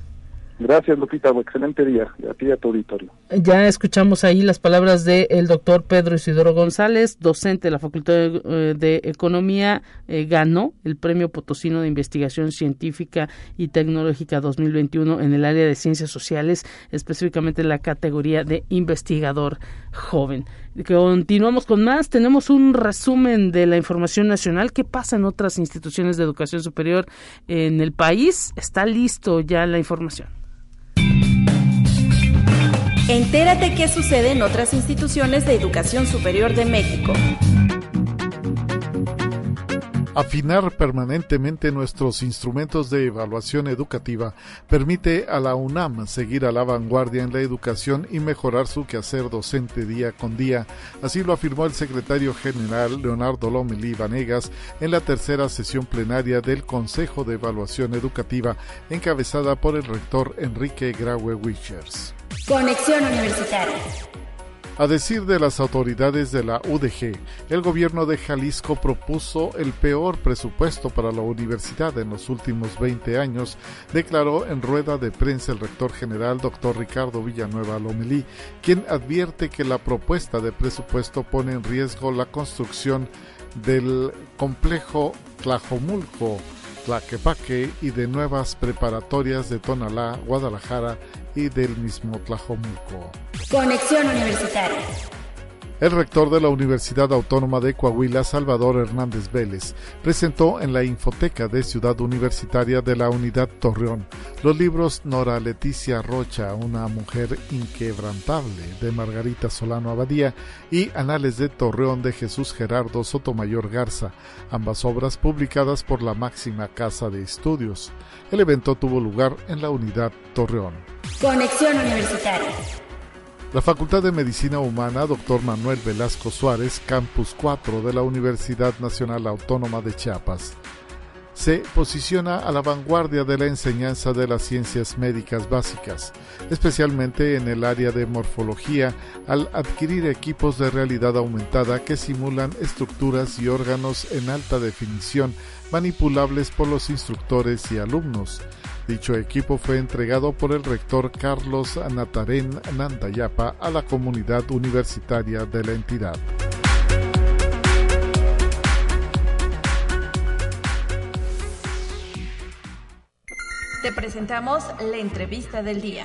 Gracias, Lupita. Excelente día. A ti a tu auditorio. Ya escuchamos ahí las palabras del doctor Pedro Isidoro González, docente de la Facultad de, eh, Economía. Eh, ganó el Premio Potosino de Investigación Científica y Tecnológica 2021 en el área de ciencias sociales, específicamente en la categoría de investigador joven. Continuamos con más. Tenemos un resumen de la información nacional. ¿Qué pasa en otras instituciones de educación superior en el país? Está listo ya la información. Entérate qué sucede en otras instituciones de educación superior de México. Afinar permanentemente nuestros instrumentos de evaluación educativa permite a la UNAM seguir a la vanguardia en la educación y mejorar su quehacer docente día con día. Así lo afirmó el secretario general Leonardo Lomelí Vanegas en la tercera sesión plenaria del Consejo de Evaluación Educativa, encabezada por el rector Enrique Graue Wichers. Conexión Universitaria. A decir de las autoridades de la UDG, el gobierno de Jalisco propuso el peor presupuesto para la universidad en los últimos 20 años, declaró en rueda de prensa el rector general doctor Ricardo Villanueva Lomelí, quien advierte que la propuesta de presupuesto pone en riesgo la construcción del complejo Tlajomulco, Tlaquepaque y de nuevas preparatorias de Tonalá, Guadalajara y del mismo Tlajomulco. Conexión Universitaria. El rector de la Universidad Autónoma de Coahuila, Salvador Hernández Vélez, presentó en la Infoteca de Ciudad Universitaria de la Unidad Torreón los libros Nora Leticia Rocha, una mujer inquebrantable, de Margarita Solano Abadía, y Anales de Torreón de Jesús Gerardo Sotomayor Garza, ambas obras publicadas por la máxima casa de estudios. El evento tuvo lugar en la Unidad Torreón. Conexión Universitaria. La Facultad de Medicina Humana Dr. Manuel Velasco Suárez, Campus 4 de la Universidad Nacional Autónoma de Chiapas, se posiciona a la vanguardia de la enseñanza de las ciencias médicas básicas, especialmente en el área de morfología, al adquirir equipos de realidad aumentada que simulan estructuras y órganos en alta definición manipulables por los instructores y alumnos. Dicho equipo fue entregado por el rector Carlos Natarén Nandayapa a la comunidad universitaria de la entidad. Te presentamos la entrevista del día.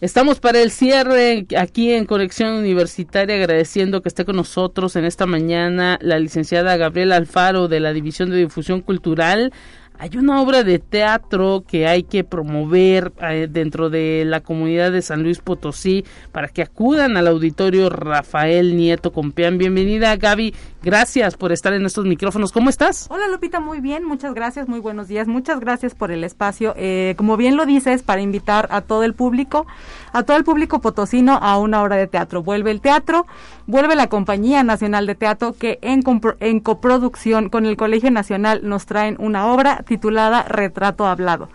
Estamos para el cierre aquí en Conexión Universitaria agradeciendo que esté con nosotros en esta mañana la licenciada Gabriela Alfaro de la División de Difusión Cultural hay una obra de teatro que hay que promover eh, dentro de la comunidad de San Luis Potosí para que acudan al auditorio Rafael Nieto Compeán. Bienvenida Gaby, gracias por estar en estos micrófonos. ¿Cómo estás? Hola Lupita, muy bien, muchas gracias, muy buenos días, muchas gracias por el espacio. Eh, como bien lo dices, para invitar a todo el público, a todo el público potosino a una obra de teatro. Vuelve el teatro, vuelve la Compañía Nacional de Teatro que en, en coproducción con el Colegio Nacional nos traen una obra titulada Retrato Hablado.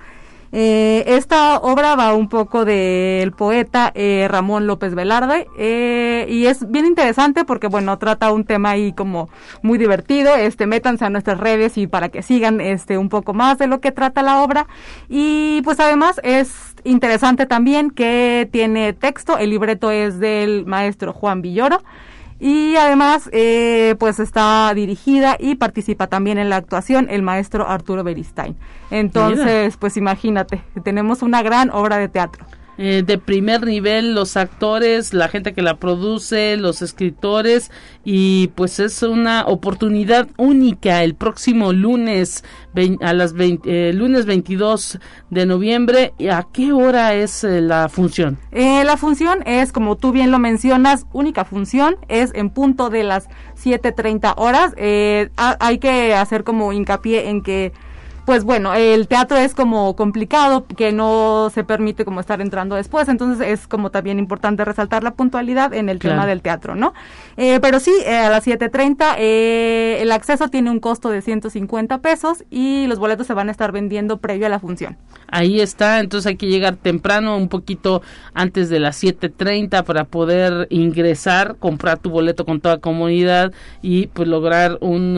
Eh, esta obra va un poco del poeta eh, Ramón López Velarde eh, y es bien interesante porque bueno trata un tema ahí como muy divertido. Este métanse a nuestras redes y para que sigan este un poco más de lo que trata la obra y pues además es interesante también que tiene texto. El libreto es del maestro Juan Villoro. Y además, eh, pues está dirigida y participa también en la actuación el maestro Arturo Beristain. Entonces, pues imagínate, tenemos una gran obra de teatro. Eh, de primer nivel, los actores, la gente que la produce, los escritores y pues es una oportunidad única el próximo lunes a las 20, eh, lunes 22 de noviembre. ¿A qué hora es eh, la función? la función es, como tú bien lo mencionas, única función, es en punto de las 7.30 horas. hay que hacer como hincapié en que pues bueno, el teatro es como complicado, que no se permite como estar entrando después, entonces es como también importante resaltar la puntualidad en el tema del teatro, ¿no? Eh, pero sí, eh, a las 7.30 eh, el acceso tiene un costo de 150 pesos y los boletos se van a estar vendiendo previo a la función. Ahí está, entonces hay que llegar temprano, un poquito antes de las 7.30 para poder ingresar, comprar tu boleto con toda comunidad y pues lograr un,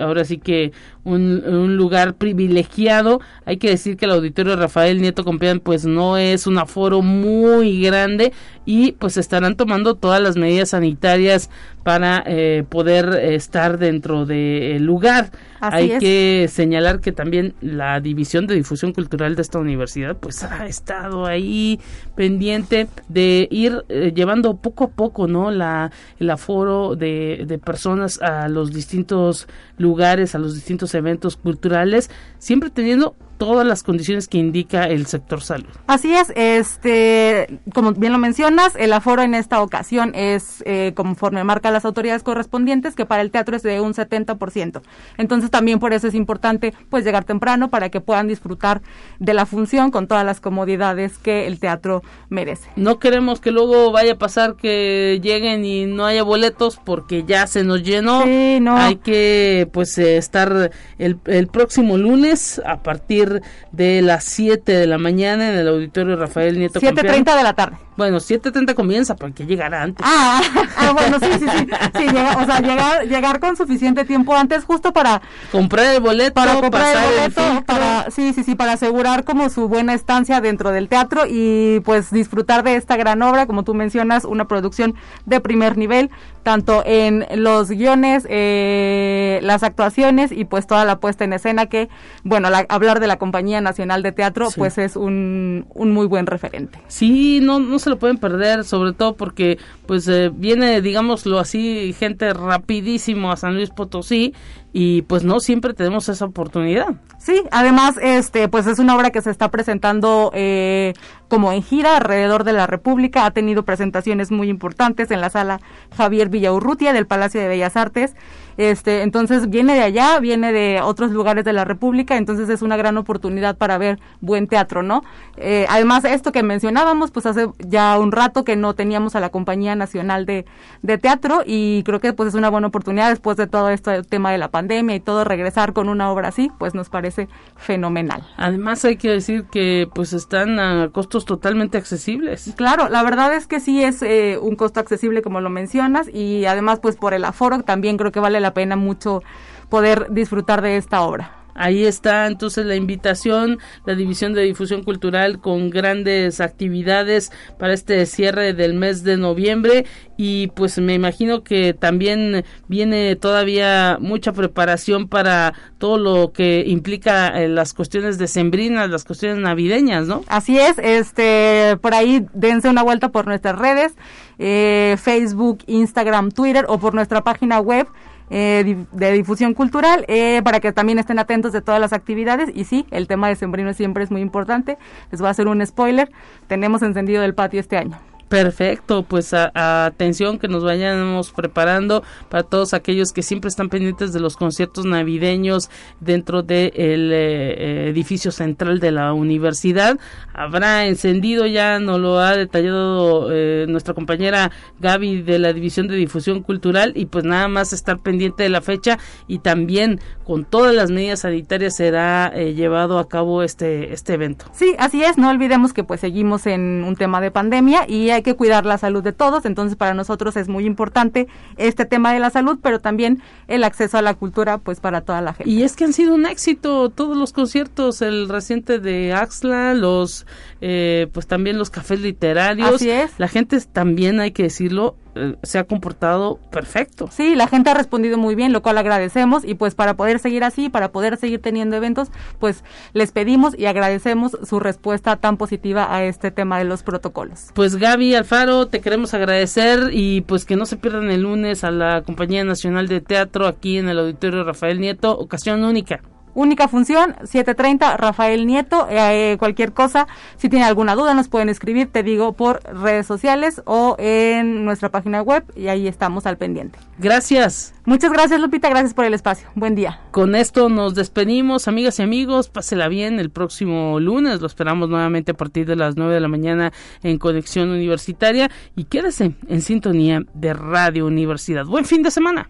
ahora sí que un, lugar privilegiado. Hay que decir que el auditorio Rafael Nieto Compeán pues no es un aforo muy grande y pues estarán tomando todas las medidas sanitarias para eh, poder estar dentro del lugar. Hay que señalar que también la División de Difusión Cultural de esta universidad pues ha estado ahí pendiente de ir eh, llevando poco a poco, ¿no? La, el aforo de, de personas a los distintos lugares, a los distintos eventos culturales, siempre teniendo todas las condiciones que indica el sector salud. Así es, este, como bien lo mencionas, el aforo en esta ocasión es eh, conforme marca las autoridades correspondientes, que para el teatro es de un 70%. Entonces también por eso es importante pues llegar temprano para que puedan disfrutar de la función con todas las comodidades que el teatro merece. No queremos que luego vaya a pasar que lleguen y no haya boletos porque ya se nos llenó. Sí, no. Hay que pues eh, estar el, el próximo lunes a partir partir de las 7 de la mañana en el auditorio Rafael Nieto 7.30 de la tarde. Bueno, 7.30 comienza, porque llegará antes. Ah, ah, bueno, sí, sí, sí. sí o sea, llegar, llegar con suficiente tiempo antes justo para... Comprar el boleto, para comprar el boleto, para, sí, sí, sí, para asegurar como su buena estancia dentro del teatro y pues disfrutar de esta gran obra, como tú mencionas, una producción de primer nivel, tanto en los guiones, eh, las actuaciones y pues toda la puesta en escena que, bueno, hablar de la Compañía Nacional de Teatro pues es un, un muy buen referente. Sí, no, no se lo pueden perder, sobre todo porque pues eh, viene, digámoslo así, gente rapidísimo a San Luis Potosí y pues no siempre tenemos esa oportunidad. Sí, además, este, pues es una obra que se está presentando eh, como en gira alrededor de la República, ha tenido presentaciones muy importantes en la sala Javier Villaurrutia del Palacio de Bellas Artes este, entonces viene de allá, viene de otros lugares de la República, entonces es una gran oportunidad para ver buen teatro, ¿no? Eh, además, esto que mencionábamos, pues hace ya un rato que no teníamos a la Compañía Nacional de, de Teatro y creo que pues es una buena oportunidad después de todo esto, el tema de la pandemia y todo, regresar con una obra así, pues nos parece fenomenal. Además hay que decir que pues están a costos totalmente accesibles. Claro, la verdad es que sí es eh, un costo accesible como lo mencionas y además pues por el aforo también creo que vale la pena mucho poder disfrutar de esta obra. Ahí está entonces la invitación, la División de Difusión Cultural con grandes actividades para este cierre del mes de noviembre y pues me imagino que también viene todavía mucha preparación para todo lo que implica eh, las cuestiones decembrinas, las cuestiones navideñas, ¿no? Así es, este, por ahí dense una vuelta por nuestras redes, eh, Facebook, Instagram, Twitter o por nuestra página web eh, de difusión cultural eh, para que también estén atentos de todas las actividades y sí, el tema de sembrino siempre es muy importante. Les voy a hacer un spoiler, tenemos encendido el patio este año. Perfecto, pues atención que nos vayamos preparando para todos aquellos que siempre están pendientes de los conciertos navideños dentro del eh, edificio central de la universidad. Habrá encendido, ya nos lo ha detallado eh, nuestra compañera Gaby de la División de Difusión Cultural y pues nada más estar pendiente de la fecha y también con todas las medidas sanitarias será eh, llevado a cabo este, este evento. Sí, así es, no olvidemos que pues seguimos en un tema de pandemia y hay hay que cuidar la salud de todos, entonces para nosotros es muy importante este tema de la salud, pero también el acceso a la cultura pues para toda la gente. Y es que han sido un éxito todos los conciertos, el reciente de Axla, los eh, pues también los cafés literarios. Así es. La gente también hay que decirlo eh, se ha comportado perfecto. Sí, la gente ha respondido muy bien, lo cual agradecemos y pues para poder seguir así, para poder seguir teniendo eventos, pues les pedimos y agradecemos su respuesta tan positiva a este tema de los protocolos. Pues Gaby Alfaro, te queremos agradecer y pues que no se pierdan el lunes a la Compañía Nacional de Teatro aquí en el Auditorio Rafael Nieto, ocasión única. Única función, 7.30, Rafael Nieto, eh, cualquier cosa, si tiene alguna duda nos pueden escribir, te digo, por redes sociales o en nuestra página web y ahí estamos al pendiente. Gracias. Muchas gracias Lupita, gracias por el espacio. Buen día. Con esto nos despedimos, amigas y amigos, pásela bien el próximo lunes, lo esperamos nuevamente a partir de las 9 de la mañana en Conexión Universitaria y quédese en sintonía de Radio Universidad. Buen fin de semana.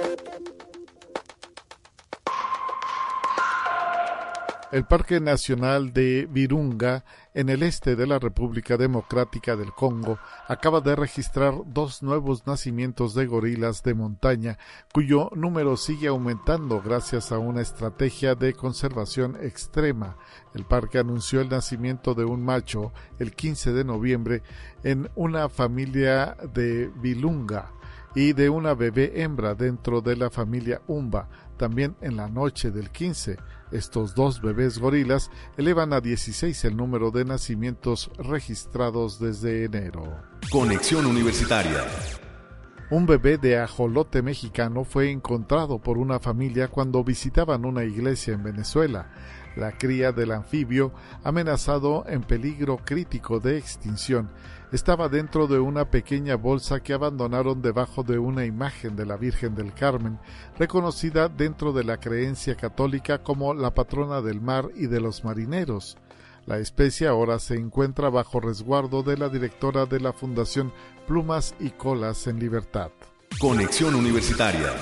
El Parque Nacional de Virunga, en el este de la República Democrática del Congo, acaba de registrar dos nuevos nacimientos de gorilas de montaña, cuyo número sigue aumentando gracias a una estrategia de conservación extrema. El parque anunció el nacimiento de un macho el 15 de noviembre en una familia de Virunga y de una bebé hembra dentro de la familia Umba, también en la noche del 15 estos dos bebés gorilas elevan a 16 el número de nacimientos registrados desde enero. Conexión Universitaria. Un bebé de ajolote mexicano fue encontrado por una familia cuando visitaban una iglesia en Venezuela. La cría del anfibio, amenazado en peligro crítico de extinción, estaba dentro de una pequeña bolsa que abandonaron debajo de una imagen de la Virgen del Carmen, reconocida dentro de la creencia católica como la patrona del mar y de los marineros. La especie ahora se encuentra bajo resguardo de la directora de la Fundación Plumas y Colas en Libertad. Conexión Universitaria.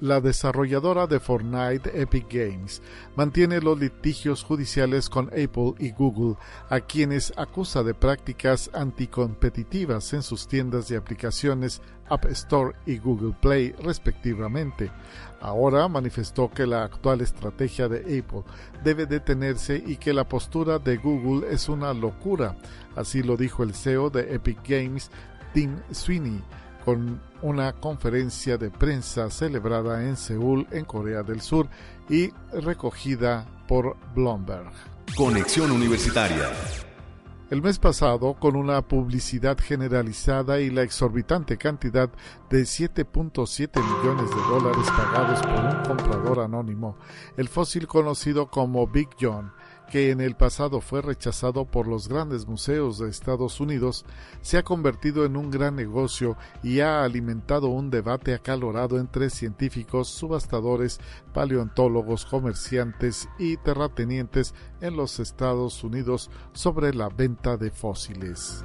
La desarrolladora de Fortnite Epic Games mantiene los litigios judiciales con Apple y Google, a quienes acusa de prácticas anticompetitivas en sus tiendas de aplicaciones App Store y Google Play respectivamente. Ahora manifestó que la actual estrategia de Apple debe detenerse y que la postura de Google es una locura. Así lo dijo el CEO de Epic Games, Tim Sweeney con una conferencia de prensa celebrada en Seúl, en Corea del Sur, y recogida por Bloomberg. Conexión Universitaria. El mes pasado, con una publicidad generalizada y la exorbitante cantidad de 7.7 millones de dólares pagados por un comprador anónimo, el fósil conocido como Big John que en el pasado fue rechazado por los grandes museos de Estados Unidos, se ha convertido en un gran negocio y ha alimentado un debate acalorado entre científicos, subastadores, paleontólogos, comerciantes y terratenientes en los Estados Unidos sobre la venta de fósiles.